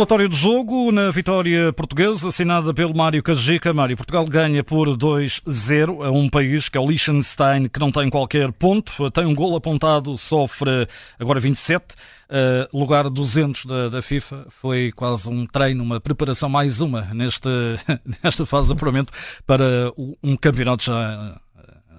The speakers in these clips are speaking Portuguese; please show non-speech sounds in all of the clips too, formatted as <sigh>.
Relatório do jogo na vitória portuguesa, assinada pelo Mário Cajica. Mário, Portugal ganha por 2-0 a um país que é o Liechtenstein, que não tem qualquer ponto, tem um gol apontado, sofre agora 27, uh, lugar 200 da, da, FIFA. Foi quase um treino, uma preparação, mais uma neste, <laughs> nesta fase de apuramento para um campeonato já,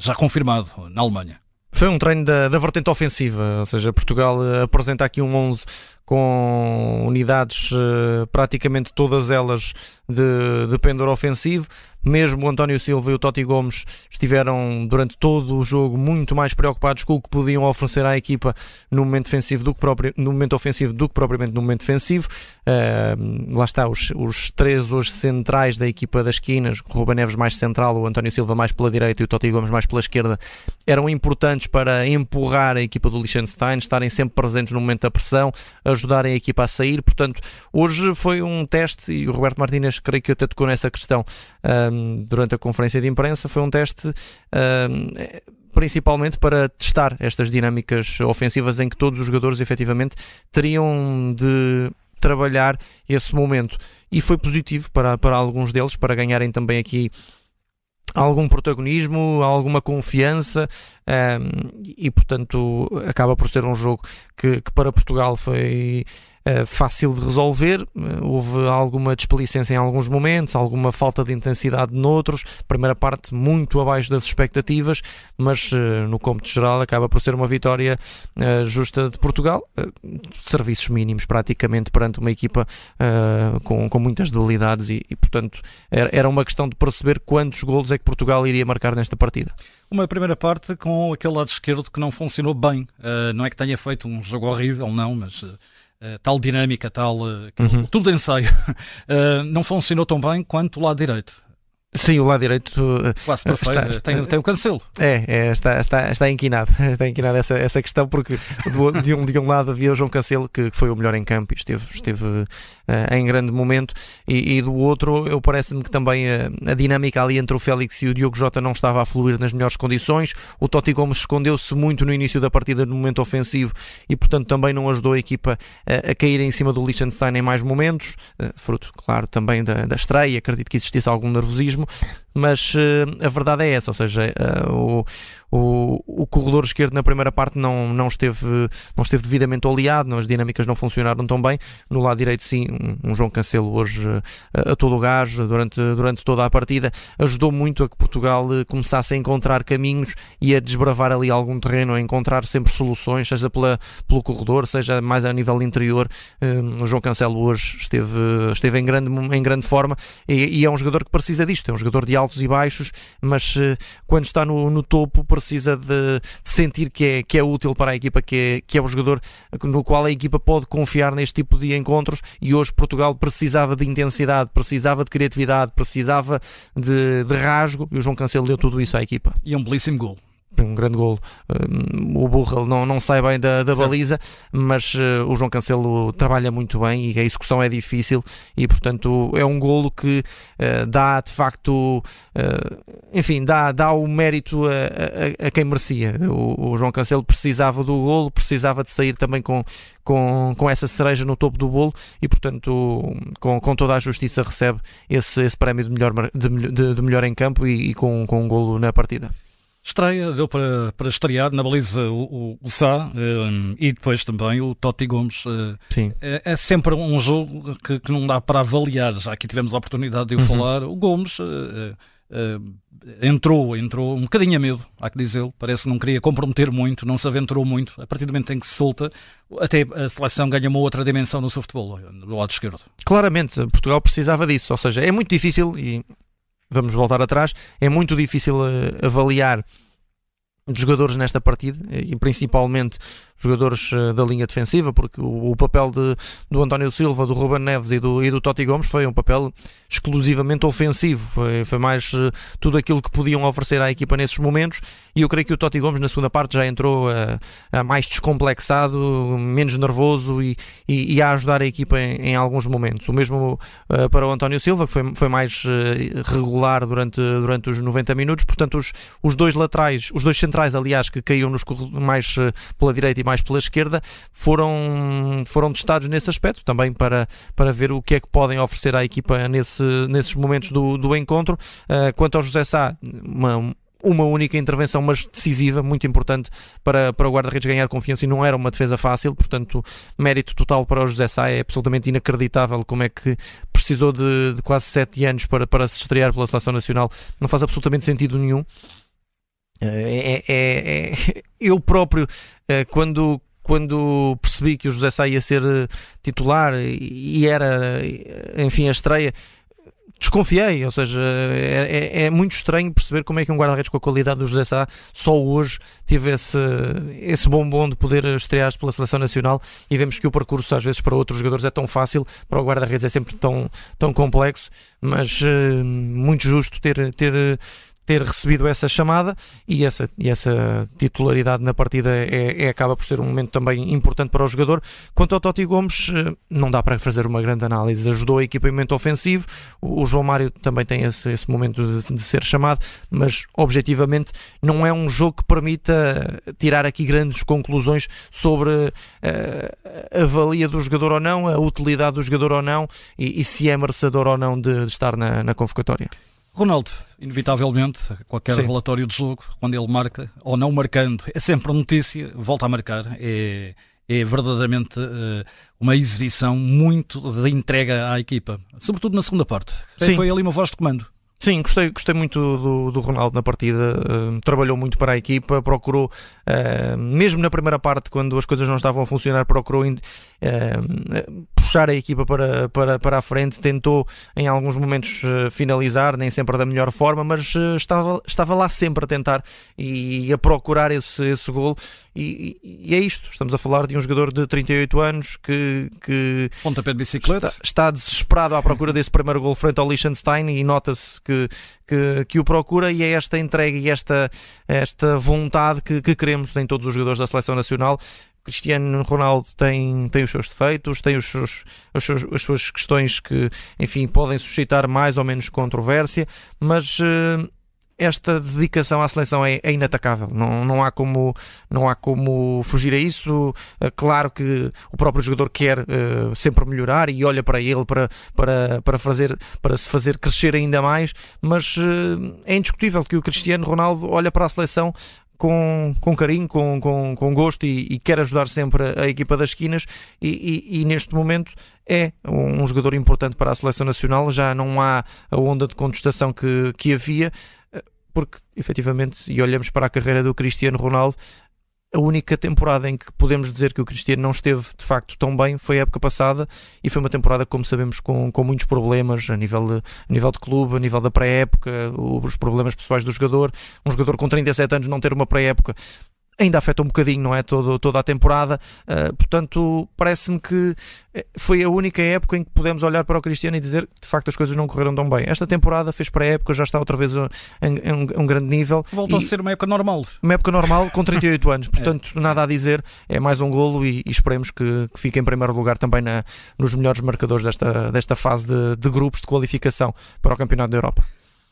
já confirmado na Alemanha. Foi um treino da, da vertente ofensiva, ou seja, Portugal apresenta aqui um 11 com unidades uh, praticamente todas elas de, de pendor ofensivo. Mesmo o António Silva e o Totti Gomes estiveram durante todo o jogo muito mais preocupados com o que podiam oferecer à equipa no momento defensivo do que próprio, no momento ofensivo do que propriamente no momento defensivo. Uh, lá está, os, os três hoje centrais da equipa das esquinas, o Ruben Neves mais central, o António Silva mais pela direita e o Totti Gomes mais pela esquerda, eram importantes para empurrar a equipa do Liechtenstein, estarem sempre presentes no momento da pressão, ajudarem a equipa a sair. Portanto, hoje foi um teste e o Roberto Martínez creio que até tocou nessa questão um, durante a conferência de imprensa. Foi um teste. Um, principalmente para testar estas dinâmicas ofensivas em que todos os jogadores efetivamente teriam de trabalhar esse momento. E foi positivo para, para alguns deles, para ganharem também aqui algum protagonismo, alguma confiança um, e, portanto, acaba por ser um jogo que, que para Portugal foi uh, fácil de resolver. Uh, houve alguma desplicência em alguns momentos, alguma falta de intensidade noutros. Primeira parte muito abaixo das expectativas, mas uh, no cômputo geral acaba por ser uma vitória justa de Portugal. serviços mínimos praticamente perante uma equipa com, com muitas debilidades e, e portanto, era, era uma questão de perceber quantos golos é que Portugal iria marcar nesta partida. Uma primeira parte com aquele lado esquerdo que não funcionou bem. Uh, não é que tenha feito um jogo horrível, não, mas uh, tal dinâmica, tal. Uh, uhum. Tudo de ensaio. <laughs> não funcionou tão bem quanto o lado direito. Sim, o lado direito quase perfeito. Está, está, tem, tem o cancelo. É, é, está, está, está inquinado. <laughs> Está inquinado essa, essa questão, porque de um, de um lado havia o João Cancelo, que foi o melhor em campo e esteve, esteve uh, em grande momento, e, e do outro, eu parece-me que também a, a, dinâmica ali entre o Félix e o Diogo Jota não estava a fluir nas melhores condições. O Totti Gomes escondeu-se muito no início da partida, no momento ofensivo, e portanto também não ajudou a equipa a, a cair em cima do Liechtenstein em mais momentos, uh, fruto, claro, também da, da estreia. Acredito que existisse algum nervosismo mas uh, a verdade é essa, ou seja, uh, o, o, o corredor esquerdo na primeira parte não, não, esteve, não esteve devidamente oleado, as dinâmicas não funcionaram tão bem. No lado direito, sim, um, um João Cancelo hoje uh, a todo o gás durante, durante toda a partida ajudou muito a que Portugal começasse a encontrar caminhos e a desbravar ali algum terreno, a encontrar sempre soluções, seja pela, pelo corredor, seja mais a nível interior. o João Cancelo hoje esteve, esteve em, grande, em grande forma e, e é um jogador que precisa disto, um jogador de altos e baixos, mas uh, quando está no, no topo precisa de, de, sentir que é, que é útil para a equipa, que é, que é o jogador no qual a equipa pode confiar neste tipo de encontros. E hoje Portugal precisava de intensidade, precisava de criatividade, precisava de, de rasgo. E o João Cancelo deu tudo isso à equipa. E um belíssimo gol um grande golo. o Burrell não, não sai bem da, da baliza, mas uh, o João Cancelo trabalha muito bem e a execução é difícil e, portanto, é um golo que uh, dá de facto, uh, enfim, dá, dá o mérito a, a, a quem merecia. O, o, João Cancelo precisava do golo, precisava de sair também com, com, com essa cereja no topo do bolo e, portanto, com, com toda a justiça recebe esse, esse prémio de melhor, de, de, de melhor em campo e, e com, com um golo na partida. Estreia, deu para, para estrear na baliza o, o, o Sá um, e depois também o Totti Gomes. Uh, Sim. É, é, sempre um jogo que, que, não dá para avaliar, já aqui tivemos a oportunidade de o uhum. falar. O Gomes uh, uh, entrou, entrou um bocadinho a medo, há que dizê-lo. Parece que não queria comprometer muito, não se aventurou muito. A partir do momento em que se solta, até a seleção ganha uma outra dimensão no seu futebol, do lado esquerdo. Claramente, Portugal precisava disso, ou seja, é muito difícil e vamos voltar atrás, é muito difícil uh, avaliar os jogadores nesta partida e principalmente jogadores uh, da linha defensiva, porque o, papel de, do António Silva, do Ruben Neves e do, e do Totti Gomes foi um papel exclusivamente ofensivo, foi, foi mais uh, tudo aquilo que podiam oferecer à equipa nesses momentos. E eu creio que o Totti Gomes na segunda parte já entrou uh, mais descomplexado, menos nervoso e, e, e, a ajudar a equipa em, em alguns momentos. O mesmo para o António Silva, que foi, foi mais regular durante, durante os 90 minutos, portanto os, os dois laterais, os dois centrais, aliás, que caíam nos mais uh, pela direita e mais pela esquerda, foram, foram testados nesse aspecto, também para, para ver o que é que podem oferecer à equipa nesse, nesses momentos do, do encontro. Uh, quanto ao José Sá, uma, uma única intervenção, mas decisiva, muito importante para, para o guarda-redes ganhar confiança e não era uma defesa fácil, portanto, mérito total para o José Sá, é absolutamente inacreditável como é que precisou de, de quase sete anos para, para se estrear pela Seleção Nacional, não faz absolutamente sentido nenhum. É, é, é, é. <laughs> Eu próprio, eh, quando, quando percebi que o José Sá ia ser eh, titular e era, enfim, a estreia, desconfiei, ou seja, é, é, é, muito estranho perceber como é que um guarda-redes com a qualidade do José Sá só hoje teve esse, esse bombom de poder estrear pela seleção nacional. E vemos que o percurso às vezes para outros jogadores é tão fácil, para o guarda-redes é sempre tão, tão complexo, mas muito justo ter, ter, ter recebido essa chamada e essa, e essa titularidade na partida é, é, acaba por ser um momento também importante para o jogador. Quanto ao Totti Gomes, eh, não dá para fazer uma grande análise. Ajudou a equipamento ofensivo, o João Mário também tem esse, esse momento de, de, ser chamado, mas objetivamente não é um jogo que permita tirar aqui grandes conclusões sobre uh, a valia do jogador ou não, a utilidade do jogador ou não e, e se é merecedor ou não de, de estar na, na convocatória. Ronaldo, inevitavelmente, qualquer Sim. relatório de jogo, quando ele marca, ou não marcando, é sempre notícia, volta a marcar. É, é verdadeiramente uh, uma exibição muito de entrega à equipa, sobretudo na segunda parte. Sim. Foi ali uma voz de comando. Sim, gostei, gostei muito do, do Ronaldo na partida, uh, trabalhou muito para a equipa, procurou, uh, mesmo na primeira parte, quando as coisas não estavam a funcionar, procurou uh, puxar a equipa para, para, para a frente, tentou em alguns momentos finalizar, nem sempre da melhor forma, mas estava, estava lá sempre a tentar e a procurar esse, esse gol. E, e, é isto, estamos a falar de um jogador de 38 anos que, que Pontapé de bicicleta. Está, está desesperado à procura desse primeiro gol frente ao Liechtenstein e nota-se que que, que, o procura e é esta entrega e esta, esta vontade que, que queremos em todos os jogadores da seleção nacional. Cristiano Ronaldo tem, tem os seus defeitos, tem os seus, os seus, as suas questões que, enfim, podem suscitar mais ou menos controvérsia, mas uh, esta dedicação à seleção é, é, inatacável. Não, não, há como, não há como fugir a isso. É claro que o próprio jogador quer uh, sempre melhorar e olha para ele para, para, para, fazer, para se fazer crescer ainda mais, mas uh, é indiscutível que o Cristiano Ronaldo olha para a seleção com, com carinho, com, com, com gosto e, e, quer ajudar sempre a, a equipa das esquinas e, e, e, neste momento é um jogador importante para a seleção nacional, já não há a onda de contestação que, que havia, porque efetivamente, e olhamos para a carreira do Cristiano Ronaldo, a única temporada em que podemos dizer que o Cristiano não esteve de facto tão bem foi a época passada e foi uma temporada, como sabemos, com, com muitos problemas a nível, de, a nível de clube, a nível da pré-época, os problemas pessoais do jogador. Um jogador com 37 anos não ter uma pré-época ainda afeta um bocadinho, não é? Todo, toda a temporada. Uh, portanto, parece-me que eh, foi a única época em que podemos olhar para o Cristiano e dizer que de facto as coisas não correram tão bem. Esta temporada fez para a época, já está outra vez em, um, um, grande nível. Voltou e, a ser uma época normal. Uma época normal com 38 anos. <laughs> Portanto, é. nada a dizer. É mais um golo e, e esperemos que, que, fique em primeiro lugar também na, nos melhores marcadores desta, desta fase de, de grupos de qualificação para o Campeonato da Europa.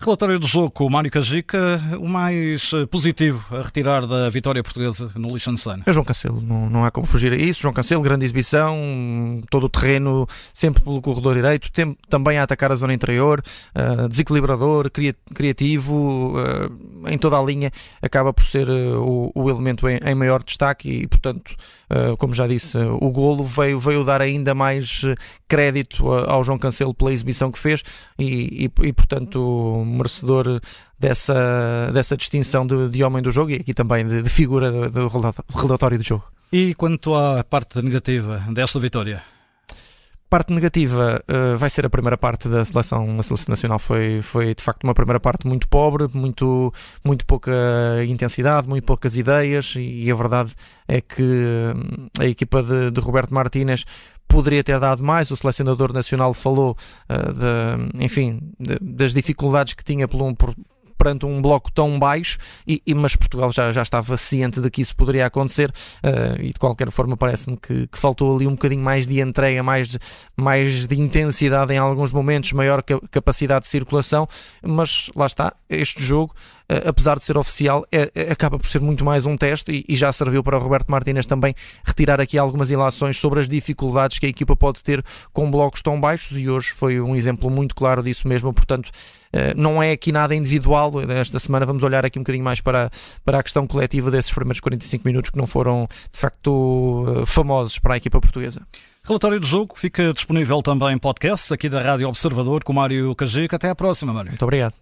Relatório do jogo com o Mário Cajica, o mais eh, positivo a retirar da vitória portuguesa no Liechtenstein? É João Cancelo, não, não há como fugir a isso. João Cancelo, grande exibição, todo o terreno sempre pelo corredor direito, tem, também a atacar a zona interior, uh, desequilibrador, criativo, uh, em toda a linha, acaba por ser uh, o, o, elemento em, em, maior destaque e, portanto, como já disse, o golo veio, veio dar ainda mais crédito ao João Cancelo pela exibição que fez e, e, e portanto, merecedor dessa, dessa distinção de, de homem do jogo e aqui também de, de figura do, do relatório do jogo. E quanto à parte negativa desta vitória? parte negativa uh, vai ser a primeira parte da seleção, a seleção nacional foi, foi de facto uma primeira parte muito pobre, muito, muito pouca intensidade, muito poucas ideias e, e a verdade é que hum, a equipa de, de Roberto Martínez poderia ter dado mais. O selecionador nacional falou, uh, de, enfim, de, das dificuldades que tinha por, por, perante um bloco tão baixo, e, e, mas Portugal já, já estava ciente de que isso poderia acontecer uh, e de qualquer forma parece-me que, que, faltou ali um bocadinho mais de entrega, mais, mais de intensidade em alguns momentos, maior capacidade de circulação, mas lá está, este jogo apesar de ser oficial, é, é, acaba por ser muito mais um teste e, e, já serviu para o Roberto Martínez também retirar aqui algumas ilações sobre as dificuldades que a equipa pode ter com blocos tão baixos e hoje foi um exemplo muito claro disso mesmo, portanto não é aqui nada individual, esta semana vamos olhar aqui um bocadinho mais para, para a questão coletiva desses primeiros 45 minutos que não foram de facto famosos para a equipa portuguesa. Relatório do jogo fica disponível também em podcast aqui da Rádio Observador com Mário Cajica. Até à próxima, Mário. Muito obrigado.